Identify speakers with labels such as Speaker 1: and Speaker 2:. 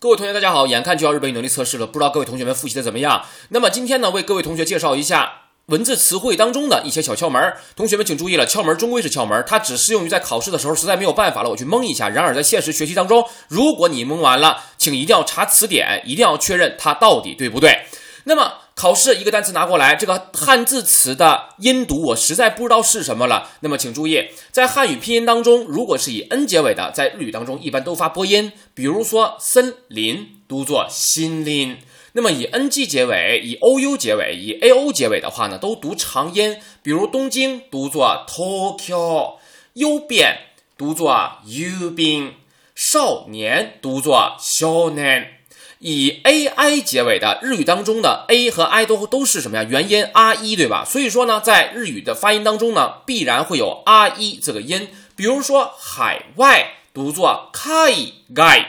Speaker 1: 各位同学，大家好！眼看就要日本语能力测试了，不知道各位同学们复习的怎么样？那么今天呢，为各位同学介绍一下文字词汇当中的一些小窍门。同学们请注意了，窍门终归是窍门，它只适用于在考试的时候实在没有办法了，我去蒙一下。然而在现实学习当中，如果你蒙完了，请一定要查词典，一定要确认它到底对不对。那么考试一个单词拿过来，这个汉字词的音读我实在不知道是什么了。那么请注意，在汉语拼音当中，如果是以 n 结尾的，在日语当中一般都发播音。比如说森林读作心林，那么以 ng 结尾、以 ou 结尾、以 ao 结尾的话呢，都读长音。比如东京读作 Tokyo，优变读作 u 兵，少年读作 shonen。以 a i 结尾的日语当中的 a 和 i 都都是什么呀？元音 r 一，对吧？所以说呢，在日语的发音当中呢，必然会有 r 一这个音。比如说海外读作 kai gai，